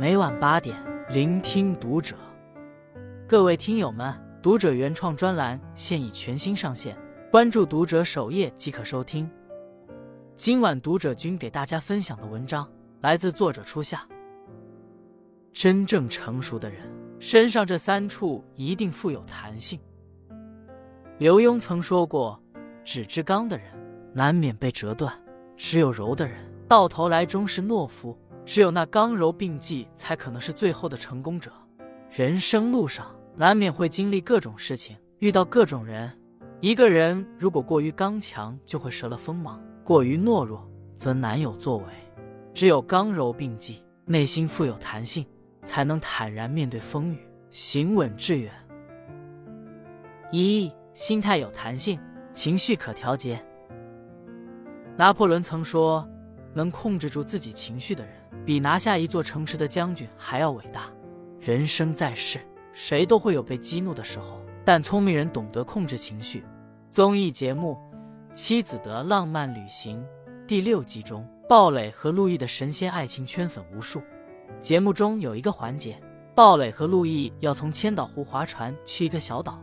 每晚八点，聆听读者。各位听友们，读者原创专栏现已全新上线，关注读者首页即可收听。今晚读者君给大家分享的文章来自作者初夏。真正成熟的人身上这三处一定富有弹性。刘墉曾说过：“纸之刚的人难免被折断，只有柔的人。”到头来终是懦夫，只有那刚柔并济，才可能是最后的成功者。人生路上难免会经历各种事情，遇到各种人。一个人如果过于刚强，就会折了锋芒；过于懦弱，则难有作为。只有刚柔并济，内心富有弹性，才能坦然面对风雨，行稳致远。一心态有弹性，情绪可调节。拿破仑曾说。能控制住自己情绪的人，比拿下一座城池的将军还要伟大。人生在世，谁都会有被激怒的时候，但聪明人懂得控制情绪。综艺节目《妻子的浪漫旅行》第六集中，鲍蕾和路易的神仙爱情圈粉无数。节目中有一个环节，鲍蕾和路易要从千岛湖划船去一个小岛，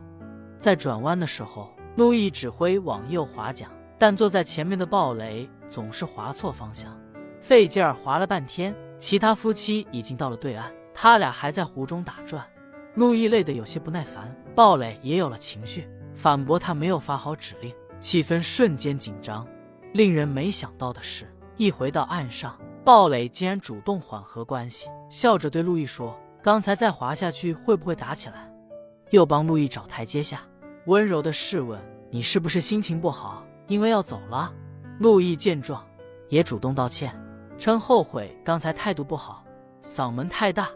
在转弯的时候，路易指挥往右划桨。但坐在前面的鲍蕾总是划错方向，费劲儿划了半天，其他夫妻已经到了对岸，他俩还在湖中打转。路易累得有些不耐烦，鲍蕾也有了情绪，反驳他没有发好指令，气氛瞬间紧张。令人没想到的是，一回到岸上，鲍蕾竟然主动缓和关系，笑着对路易说：“刚才再滑下去会不会打起来？”又帮路易找台阶下，温柔的试问：“你是不是心情不好？”因为要走了，陆毅见状也主动道歉，称后悔刚才态度不好，嗓门太大。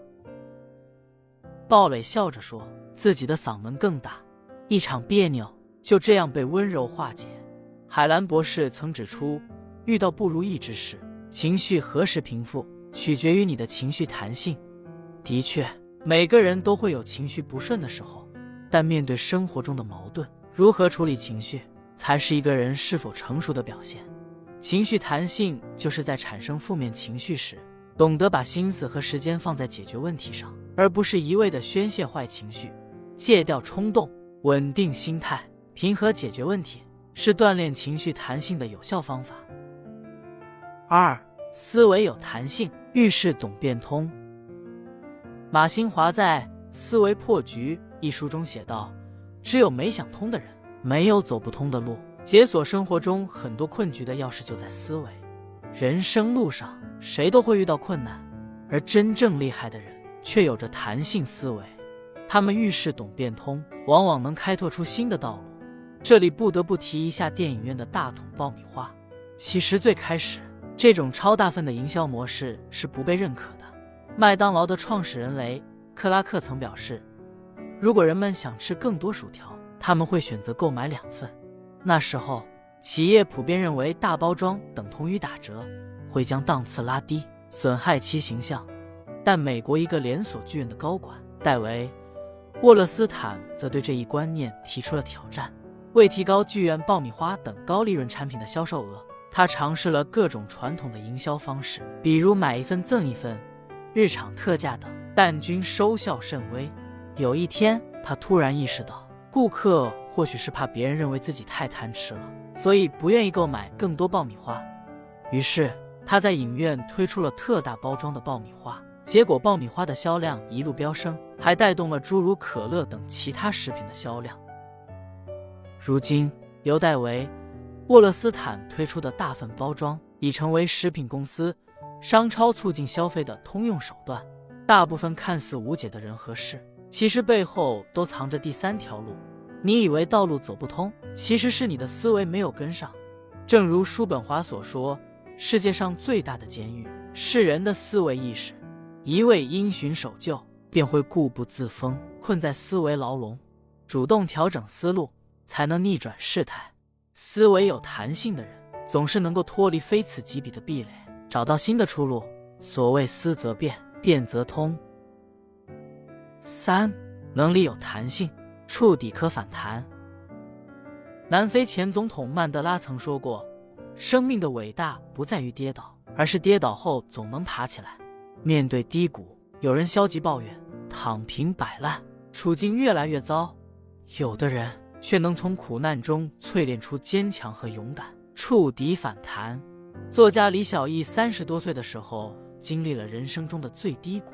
鲍蕾笑着说：“自己的嗓门更大，一场别扭就这样被温柔化解。”海兰博士曾指出，遇到不如意之事，情绪何时平复，取决于你的情绪弹性。的确，每个人都会有情绪不顺的时候，但面对生活中的矛盾，如何处理情绪？才是一个人是否成熟的表现。情绪弹性就是在产生负面情绪时，懂得把心思和时间放在解决问题上，而不是一味的宣泄坏情绪。戒掉冲动，稳定心态，平和解决问题，是锻炼情绪弹性的有效方法。二，思维有弹性，遇事懂变通。马新华在《思维破局》一书中写道：“只有没想通的人。”没有走不通的路，解锁生活中很多困局的钥匙就在思维。人生路上，谁都会遇到困难，而真正厉害的人却有着弹性思维。他们遇事懂变通，往往能开拓出新的道路。这里不得不提一下电影院的大桶爆米花。其实最开始，这种超大份的营销模式是不被认可的。麦当劳的创始人雷克拉克曾表示，如果人们想吃更多薯条，他们会选择购买两份。那时候，企业普遍认为大包装等同于打折，会将档次拉低，损害其形象。但美国一个连锁剧院的高管戴维·沃勒斯坦则对这一观念提出了挑战。为提高剧院爆米花等高利润产品的销售额，他尝试了各种传统的营销方式，比如买一份赠一份、日常特价等，但均收效甚微。有一天，他突然意识到。顾客或许是怕别人认为自己太贪吃了，所以不愿意购买更多爆米花。于是他在影院推出了特大包装的爆米花，结果爆米花的销量一路飙升，还带动了诸如可乐等其他食品的销量。如今，由戴维·沃勒斯坦推出的大份包装已成为食品公司、商超促进消费的通用手段。大部分看似无解的人和事。其实背后都藏着第三条路。你以为道路走不通，其实是你的思维没有跟上。正如叔本华所说：“世界上最大的监狱是人的思维意识。一味因循守旧，便会固步自封，困在思维牢笼。主动调整思路，才能逆转事态。思维有弹性的人，总是能够脱离非此即彼的壁垒，找到新的出路。所谓思则变，变则通。”三能力有弹性，触底可反弹。南非前总统曼德拉曾说过：“生命的伟大不在于跌倒，而是跌倒后总能爬起来。”面对低谷，有人消极抱怨、躺平摆烂，处境越来越糟；有的人却能从苦难中淬炼出坚强和勇敢，触底反弹。作家李小艺三十多岁的时候，经历了人生中的最低谷。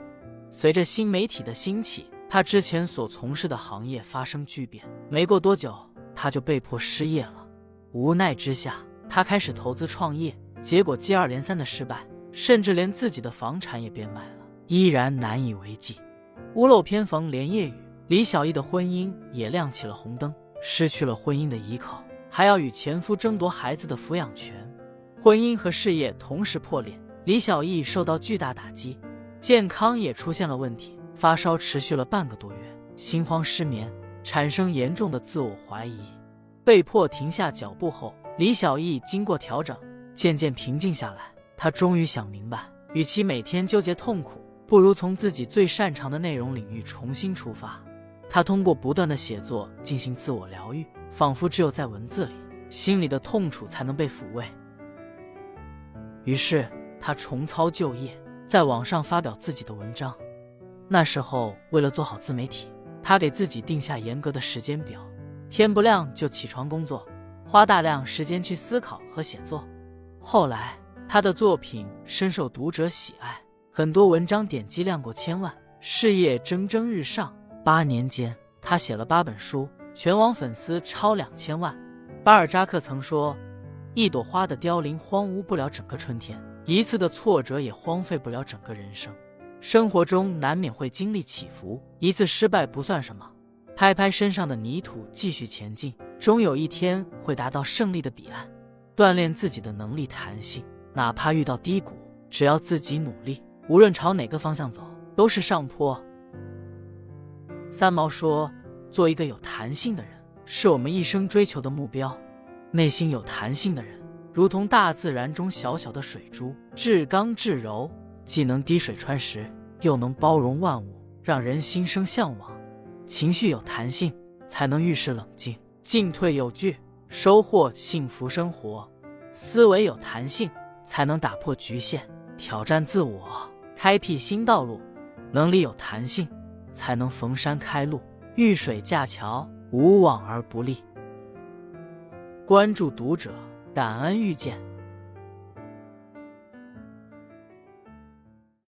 随着新媒体的兴起，他之前所从事的行业发生巨变，没过多久，他就被迫失业了。无奈之下，他开始投资创业，结果接二连三的失败，甚至连自己的房产也变卖了，依然难以为继。屋漏偏逢连夜雨，李小艺的婚姻也亮起了红灯，失去了婚姻的依靠，还要与前夫争夺孩子的抚养权，婚姻和事业同时破裂，李小艺受到巨大打击。健康也出现了问题，发烧持续了半个多月，心慌失眠，产生严重的自我怀疑，被迫停下脚步后，李小艺经过调整，渐渐平静下来。他终于想明白，与其每天纠结痛苦，不如从自己最擅长的内容领域重新出发。他通过不断的写作进行自我疗愈，仿佛只有在文字里，心里的痛楚才能被抚慰。于是他重操旧业。在网上发表自己的文章。那时候，为了做好自媒体，他给自己定下严格的时间表：天不亮就起床工作，花大量时间去思考和写作。后来，他的作品深受读者喜爱，很多文章点击量过千万，事业蒸蒸日上。八年间，他写了八本书，全网粉丝超两千万。巴尔扎克曾说：“一朵花的凋零，荒芜不了整个春天。”一次的挫折也荒废不了整个人生，生活中难免会经历起伏，一次失败不算什么，拍拍身上的泥土，继续前进，终有一天会达到胜利的彼岸。锻炼自己的能力弹性，哪怕遇到低谷，只要自己努力，无论朝哪个方向走，都是上坡。三毛说：“做一个有弹性的人，是我们一生追求的目标。内心有弹性的人。”如同大自然中小小的水珠，至刚至柔，既能滴水穿石，又能包容万物，让人心生向往。情绪有弹性，才能遇事冷静，进退有据，收获幸福生活。思维有弹性，才能打破局限，挑战自我，开辟新道路。能力有弹性，才能逢山开路，遇水架桥，无往而不利。关注读者。感恩遇见。